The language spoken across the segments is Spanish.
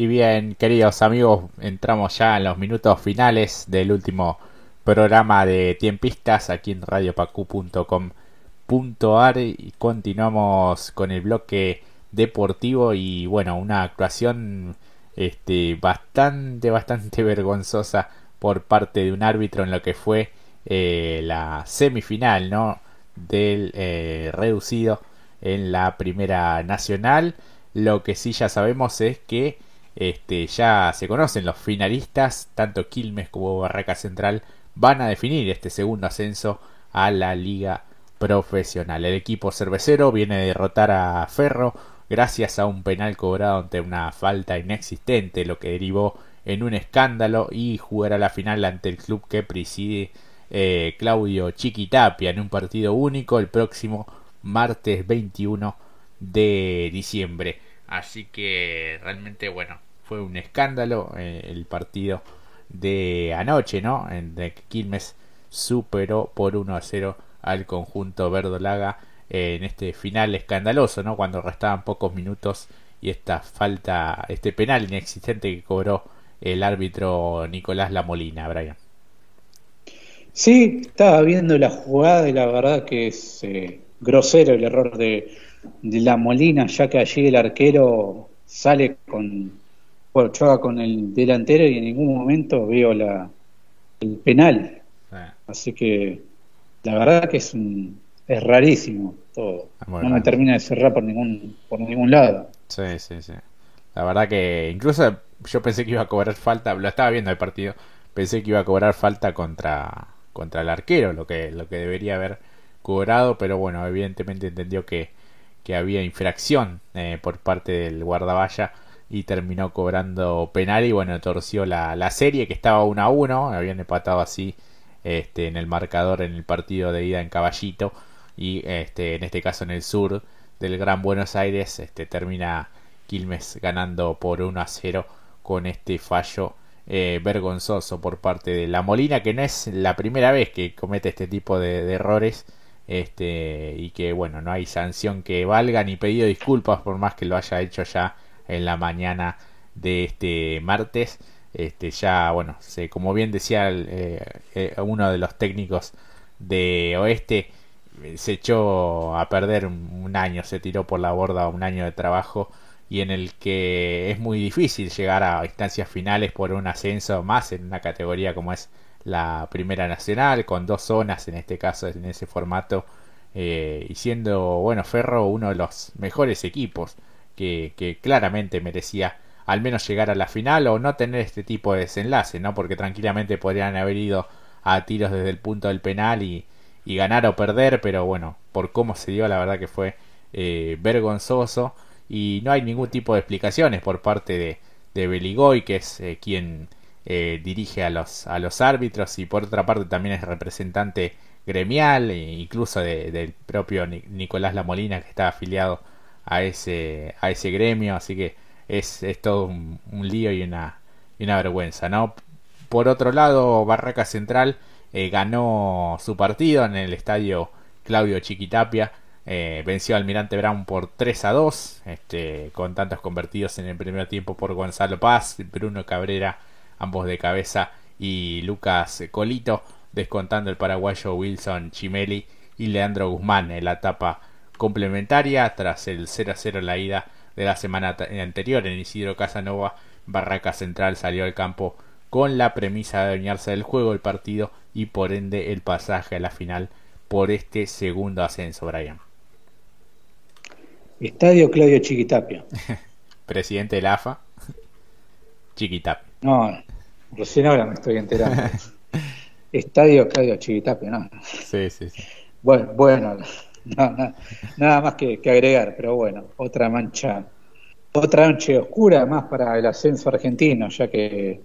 Y bien, queridos amigos, entramos ya en los minutos finales del último programa de Tiempistas aquí en radiopacu.com.ar y continuamos con el bloque deportivo y bueno, una actuación este bastante bastante vergonzosa por parte de un árbitro en lo que fue eh, la semifinal, ¿no? del eh, reducido en la primera nacional. Lo que sí ya sabemos es que este, ya se conocen los finalistas, tanto Quilmes como Barraca Central van a definir este segundo ascenso a la liga profesional. El equipo cervecero viene a derrotar a Ferro gracias a un penal cobrado ante una falta inexistente, lo que derivó en un escándalo y jugará la final ante el club que preside eh, Claudio Chiquitapia en un partido único el próximo martes 21 de diciembre. Así que realmente bueno, fue un escándalo eh, el partido de anoche, ¿no? En que Quilmes superó por 1 a 0 al conjunto verdolaga en este final escandaloso, ¿no? Cuando restaban pocos minutos y esta falta, este penal inexistente que cobró el árbitro Nicolás Lamolina, Brian. Sí, estaba viendo la jugada y la verdad que es eh, grosero el error de, de la Molina, ya que allí el arquero sale con bueno, choca con el delantero y en ningún momento veo la, el penal. Ah. Así que la verdad que es un, es rarísimo todo. Ah, no me termina de cerrar por ningún por ningún lado. Sí, sí, sí. La verdad que incluso yo pensé que iba a cobrar falta, lo estaba viendo el partido, pensé que iba a cobrar falta contra contra el arquero, lo que lo que debería haber cobrado, pero bueno, evidentemente entendió que que había infracción eh, por parte del guardaballa y terminó cobrando penal y bueno, torció la, la serie que estaba 1 a 1, habían empatado así este, en el marcador en el partido de ida en Caballito y este, en este caso en el sur del Gran Buenos Aires este, termina Quilmes ganando por 1 a 0 con este fallo eh, vergonzoso por parte de la Molina que no es la primera vez que comete este tipo de, de errores este y que bueno no hay sanción que valga ni pedido disculpas por más que lo haya hecho ya en la mañana de este martes. Este, ya, bueno, se, como bien decía eh, eh, uno de los técnicos de Oeste, se echó a perder un año, se tiró por la borda un año de trabajo y en el que es muy difícil llegar a instancias finales por un ascenso más en una categoría como es la Primera Nacional, con dos zonas en este caso en ese formato, eh, y siendo, bueno, Ferro uno de los mejores equipos que, claramente merecía al menos llegar a la final o no tener este tipo de desenlace, ¿no? Porque tranquilamente podrían haber ido a tiros desde el punto del penal y, ganar o perder, pero bueno, por cómo se dio, la verdad que fue eh, vergonzoso y no hay ningún tipo de explicaciones por parte de, de Beligoy, que es eh, quien eh, dirige a los, a los árbitros y por otra parte también es representante gremial e incluso del propio Nicolás Lamolina que está afiliado a ese, a ese gremio, así que es, es todo un, lío y una, y una vergüenza, ¿no? Por otro lado, Barraca Central eh, ganó su partido en el estadio Claudio Chiquitapia, eh, venció al Almirante Brown por 3 a 2, este, con tantos convertidos en el primer tiempo por Gonzalo Paz, Bruno Cabrera, ambos de cabeza, y Lucas Colito, descontando el paraguayo Wilson Chimeli y Leandro Guzmán en la etapa complementaria tras el 0 a 0 en la ida de la semana anterior en Isidro Casanova. Barraca Central salió al campo con la premisa de adueñarse del juego del partido y por ende el pasaje a la final por este segundo ascenso, Brian. Estadio Claudio Chiquitapia. Presidente del AFA. Chiquitapia. No, recién ahora me estoy enterando. Estadio Claudio Chiquitapia, ¿no? Sí, sí, sí. Bueno, bueno, nada más que, agregar, pero bueno, otra mancha, otra mancha oscura más para el ascenso argentino, ya que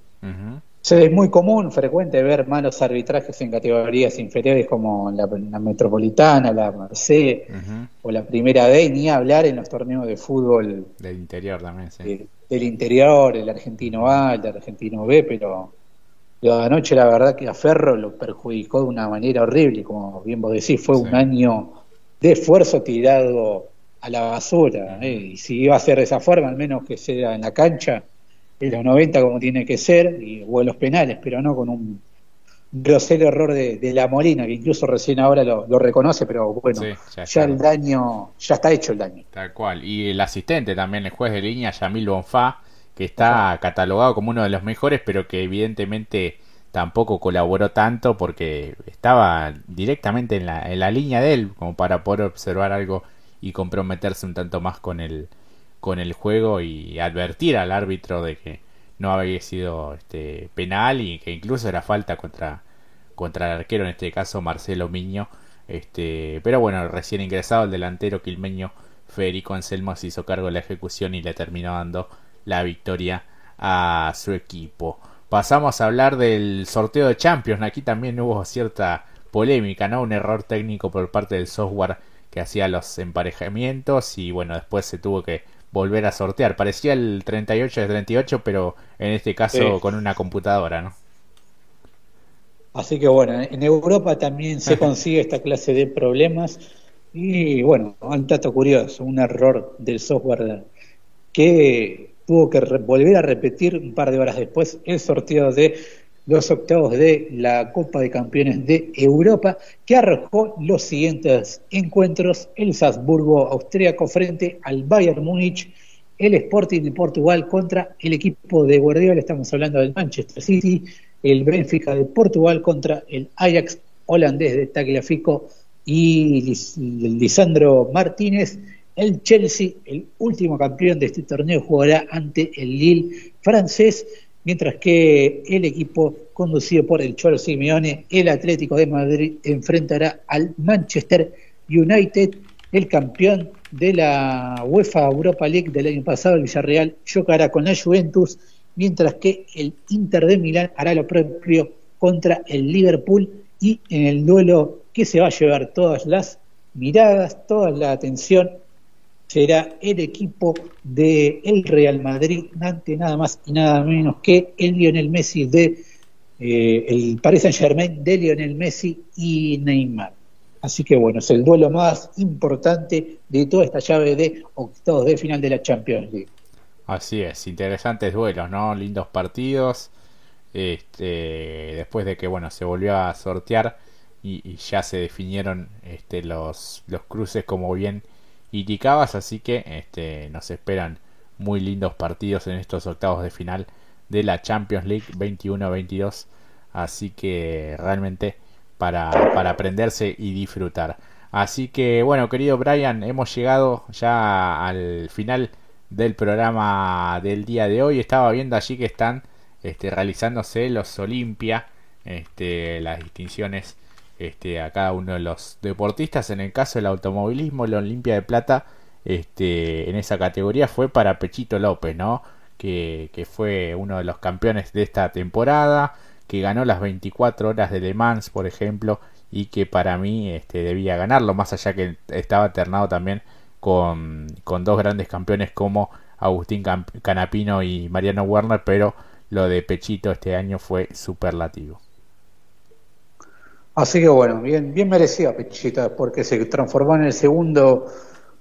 es muy común, frecuente ver malos arbitrajes en categorías inferiores como la, Metropolitana, la Merced o la Primera D, ni hablar en los torneos de fútbol del interior también, del interior, el argentino A, el argentino B, pero lo de anoche la verdad que a Ferro lo perjudicó de una manera horrible, como bien vos decís, fue un año de esfuerzo tirado a la basura. ¿eh? Y si iba a ser de esa forma, al menos que sea en la cancha, en los 90 como tiene que ser, y, o en los penales, pero no con un grosero error de, la Molina, que incluso recién ahora lo, reconoce, pero bueno, ya, el daño, ya está hecho el daño. Tal cual. Y el asistente también, el juez de línea, Yamil Bonfá, que está catalogado como uno de los mejores, pero que evidentemente tampoco colaboró tanto porque estaba directamente en la, en la línea de él, como para poder observar algo y comprometerse un tanto más con el, con el juego y advertir al árbitro de que no había sido este, penal y que incluso era falta contra, contra el arquero, en este caso Marcelo Miño. Este, pero bueno, recién ingresado el delantero quilmeño Federico Anselmo se hizo cargo de la ejecución y le terminó dando la victoria a su equipo. Pasamos a hablar del sorteo de Champions. Aquí también hubo cierta polémica, ¿no? Un error técnico por parte del software que hacía los emparejamientos y bueno, después se tuvo que volver a sortear. Parecía el 38 de 38, pero en este caso con una computadora, ¿no? Así que bueno, en Europa también se consigue esta clase de problemas y bueno, un dato curioso, un error del software que tuvo que volver a repetir un par de horas después el sorteo de los octavos de la Copa de Campeones de Europa, que arrojó los siguientes encuentros: el Salzburgo austríaco frente al Bayern Múnich, el Sporting de Portugal contra el equipo de Guardiola, estamos hablando del Manchester City, el Benfica de Portugal contra el Ajax holandés de Tagliafico y Lisandro Martínez. El Chelsea, el último campeón de este torneo, jugará ante el Lille francés mientras que el equipo conducido por el Cholo Simeone, el Atlético de Madrid, enfrentará al Manchester United, el campeón de la UEFA Europa League del año pasado, el Villarreal, chocará con la Juventus, mientras que el Inter de Milán hará lo propio contra el Liverpool y en el duelo que se va a llevar todas las miradas, toda la atención será el equipo del el Real Madrid ante nada más y nada menos que el Lionel Messi de eh, el Paris Saint Germain de Lionel Messi y Neymar. Así que bueno, es el duelo más importante de toda esta llave de octavos de final de la Champions League. Así es, interesantes duelos, ¿no? Lindos partidos. Este, después de que bueno se volvió a sortear y, y ya se definieron este, los, los cruces como bien indicabas, así que este, nos esperan muy lindos partidos en estos octavos de final de la Champions League 21-22, así que realmente para, para aprenderse y disfrutar. Así que bueno, querido Brian, hemos llegado ya al final del programa del día de hoy. Estaba viendo allí que están este, realizándose los Olimpia, este, las distinciones este, a cada uno de los deportistas. En el caso del automovilismo, la Olimpia de Plata, este, en esa categoría fue para Pechito López, ¿no? Que, fue uno de los campeones de esta temporada, que ganó las 24 horas de Le Mans, por ejemplo, y que para mí este, debía ganarlo, más allá que estaba alternado también con, con dos grandes campeones como Agustín Canapino y Mariano Werner, pero lo de Pechito este año fue superlativo. Así que bueno, bien, bien merecido Pechita, porque se transformó en el segundo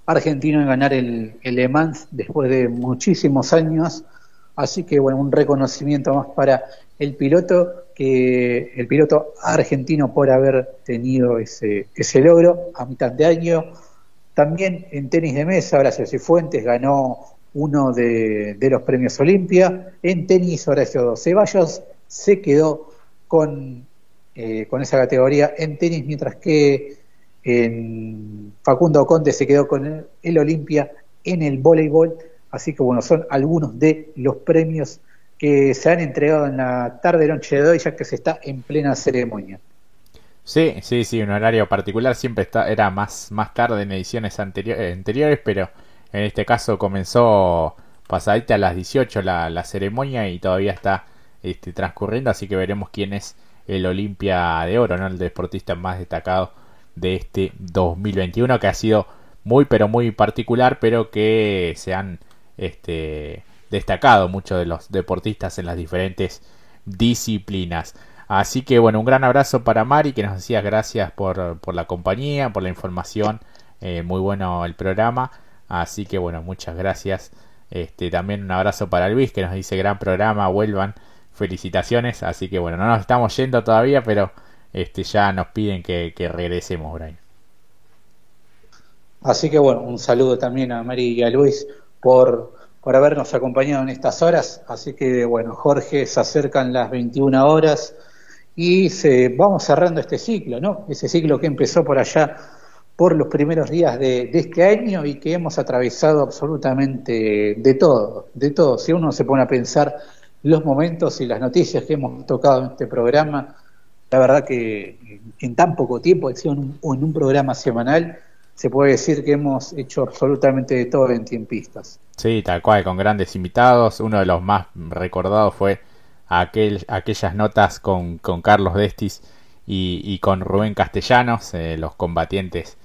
argentino en ganar el, Le Mans después de muchísimos años. Así que bueno, un reconocimiento más para el piloto, que el piloto argentino por haber tenido ese, ese logro a mitad de año. También en tenis de mesa, Horacio Cifuentes ganó uno de, de los premios Olimpia. En tenis, Horacio Ceballos se quedó con eh, con esa categoría en tenis, mientras que en Facundo Conte se quedó con el, Olimpia en el voleibol. Así que bueno, son algunos de los premios que se han entregado en la tarde noche de hoy, ya que se está en plena ceremonia. Sí, sí, sí, un horario particular siempre está, era más, más tarde en ediciones anteriores, pero en este caso comenzó pasadita a las 18 la, la ceremonia y todavía está este, transcurriendo, así que veremos quién es el Olimpia de Oro, ¿no? el deportista más destacado de este 2021 que ha sido muy pero muy particular pero que se han este, destacado muchos de los deportistas en las diferentes disciplinas. Así que bueno, un gran abrazo para Mari que nos decías gracias por, por la compañía, por la información, eh, muy bueno el programa. Así que bueno, muchas gracias Este, también un abrazo para Luis que nos dice gran programa, vuelvan, felicitaciones. Así que bueno, no nos estamos yendo todavía, pero este, ya nos piden que, regresemos, Brian. Así que bueno, un saludo también a Mari y a Luis por, por habernos acompañado en estas horas. Así que bueno, Jorge, se acercan las 21 horas y se, vamos cerrando este ciclo, ¿no? Ese ciclo que empezó por allá por los primeros días de, este año y que hemos atravesado absolutamente de todo, de todo. Si uno se pone a pensar los momentos y las noticias que hemos tocado en este programa, la verdad que en tan poco tiempo, en un, un programa semanal, se puede decir que hemos hecho absolutamente de todo en tiempistas. Sí, tal cual, con grandes invitados. Uno de los más recordados fue aquel, aquellas notas con, con Carlos Destis y, y, con Rubén Castellanos, eh, los combatientes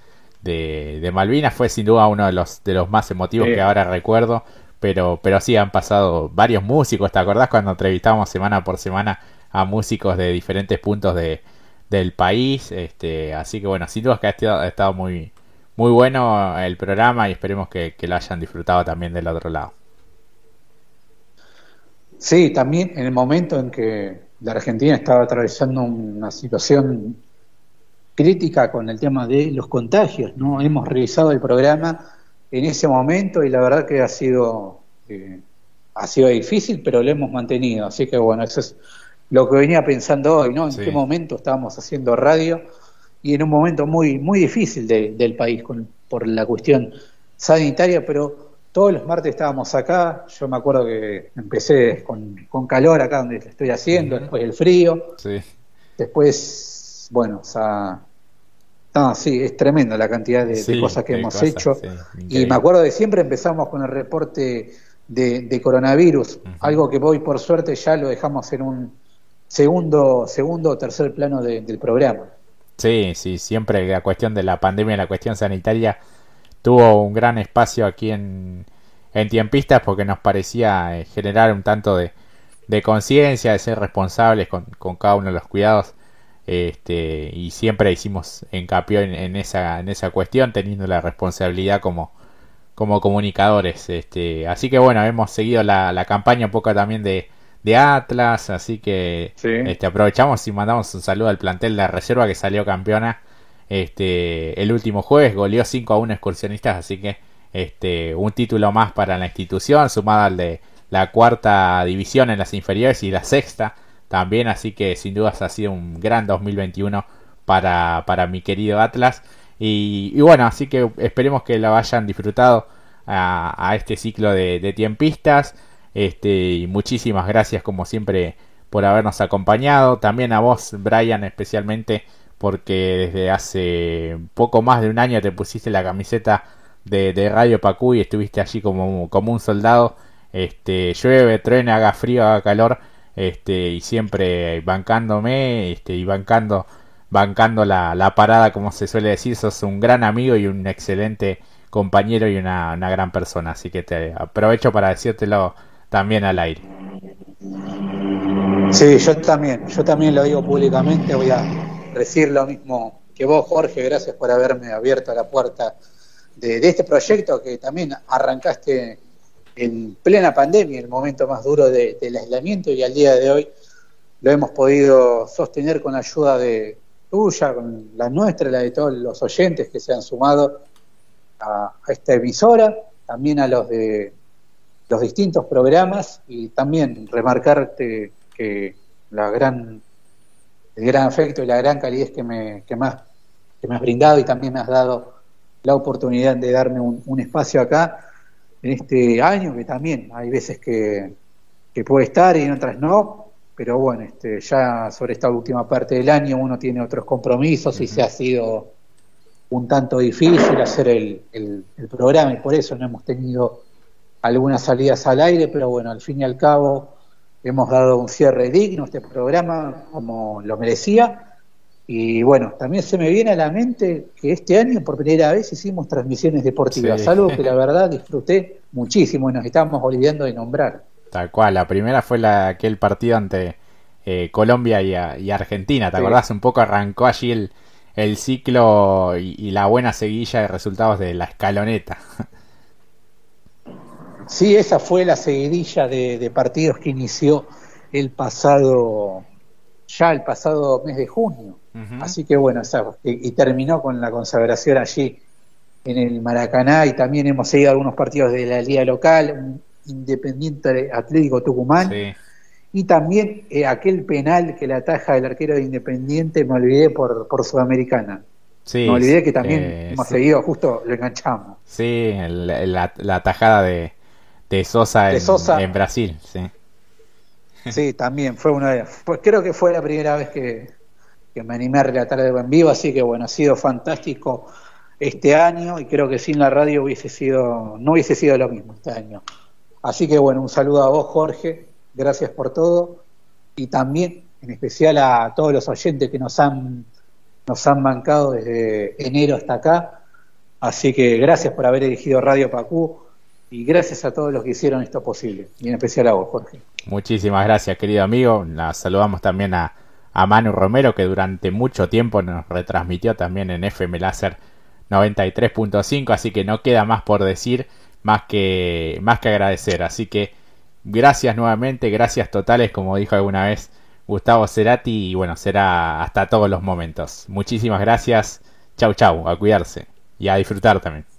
de, Malvinas fue sin duda uno de los, de los más emotivos que ahora recuerdo. Pero, pero sí han pasado varios músicos. ¿Te acordás cuando entrevistábamos semana por semana a músicos de diferentes puntos de, del país? Este, así que bueno, sin duda que ha estado, muy, muy bueno el programa y esperemos que, que lo hayan disfrutado también del otro lado. Sí, también en el momento en que la Argentina estaba atravesando una situación crítica con el tema de los contagios, ¿no? Hemos revisado el programa en ese momento y la verdad que ha sido eh, ha sido difícil, pero lo hemos mantenido, así que bueno, eso es lo que venía pensando hoy, ¿no? En qué momento estábamos haciendo radio y en un momento muy muy difícil del país con, por la cuestión sanitaria, pero todos los martes estábamos acá, yo me acuerdo que empecé con, con calor acá donde estoy haciendo, después el frío, después, bueno, o sea, no, sí, es tremenda la cantidad de, cosas que hemos hecho. y me acuerdo de siempre empezamos con el reporte de, coronavirus, algo que hoy por suerte ya lo dejamos en un segundo, segundo o tercer plano del programa. Sí, sí, siempre la cuestión de la pandemia, la cuestión sanitaria tuvo un gran espacio aquí en, en Tiempistas porque nos parecía eh, generar un tanto de, de conciencia, de ser responsables con, con cada uno de los cuidados este, y siempre hicimos hincapié en, esa, en esa cuestión, teniendo la responsabilidad como, como comunicadores. Este, así que bueno, hemos seguido la, la campaña un poco también de, de Atlas, así que este, aprovechamos y mandamos un saludo al plantel de la reserva que salió campeona este, el último jueves, goleó 5 a 1 excursionistas, así que este, un título más para la institución, sumado al de la cuarta división en las inferiores y la sexta también, así que sin dudas ha sido un gran 2021 para, para mi querido Atlas. Y, bueno, así que esperemos que lo hayan disfrutado a, este ciclo de, tiempistas. Este, y muchísimas gracias como siempre por habernos acompañado. También a vos, Brian, especialmente porque desde hace poco más de un año te pusiste la camiseta de, de Radio Pacú y estuviste allí como, como un soldado. Este, llueve, truena, haga frío, haga calor este, y siempre bancándome este, y bancando, bancando la, la, parada, como se suele decir, sos un gran amigo y un excelente compañero y una, una gran persona, así que te aprovecho para decírtelo también al aire. Sí, yo también, yo también lo digo públicamente, voy a decir lo mismo que vos, Jorge, gracias por haberme abierto la puerta de, de este proyecto que también arrancaste en plena pandemia, el momento más duro del aislamiento, y al día de hoy lo hemos podido sostener con ayuda de tuya, con la nuestra, la de todos los oyentes que se han sumado a, esta emisora, también a los de los distintos programas y también remarcarte que la gran el gran afecto y la gran calidez que me, que más, que me has brindado y también me has dado la oportunidad de darme un espacio acá en este año, que también hay veces que, puede estar y en otras no, pero bueno, este, ya sobre esta última parte del año uno tiene otros compromisos y se ha sido un tanto difícil hacer el, el, programa y por eso no hemos tenido algunas salidas al aire, pero bueno, al fin y al cabo hemos dado un cierre digno a este programa como lo merecía y bueno, también se me viene a la mente que este año por primera vez hicimos transmisiones deportivas, algo que la verdad disfruté muchísimo y nos estábamos olvidando de nombrar. Tal cual, la primera fue la, aquel partido ante eh, Colombia y, Argentina, ¿te acordás? Un poco arrancó allí el, el ciclo y, la buena seguilla de resultados de la escaloneta. Sí, esa fue la seguidilla de, partidos que inició el pasado, ya el pasado mes de junio. Así que bueno, y, terminó con la consagración allí en el Maracaná y también hemos seguido algunos partidos de la liga local, Independiente Atlético Tucumán. Y también eh, aquel penal que la ataja el arquero de Independiente, me olvidé por, por Sudamericana. me olvidé que también eh, hemos seguido, justo lo enganchamos. Sí, la, la, tajada de, de Sosa, en, Brasil, sí. Sí, también fue una de pues creo que fue la primera vez que, me animé a relatar algo en vivo, así que bueno, ha sido fantástico este año y creo que sin la radio hubiese sido, no hubiese sido lo mismo este año. Así que bueno, un saludo a vos Jorge, gracias por todo y también en especial a todos los oyentes que nos han, nos han mancado desde enero hasta acá. Así que gracias por haber elegido Radio Pacú y gracias a todos los que hicieron esto posible, y en especial a vos, Jorge. Muchísimas gracias, querido amigo. La saludamos también a, a Manu Romero, que durante mucho tiempo nos retransmitió también en FM Láser 93.5, así que no queda más por decir, más que, más que agradecer. Así que gracias nuevamente, gracias totales, como dijo alguna vez Gustavo Cerati, y bueno, será hasta todos los momentos. Muchísimas gracias, chau chau, a cuidarse y a disfrutar también.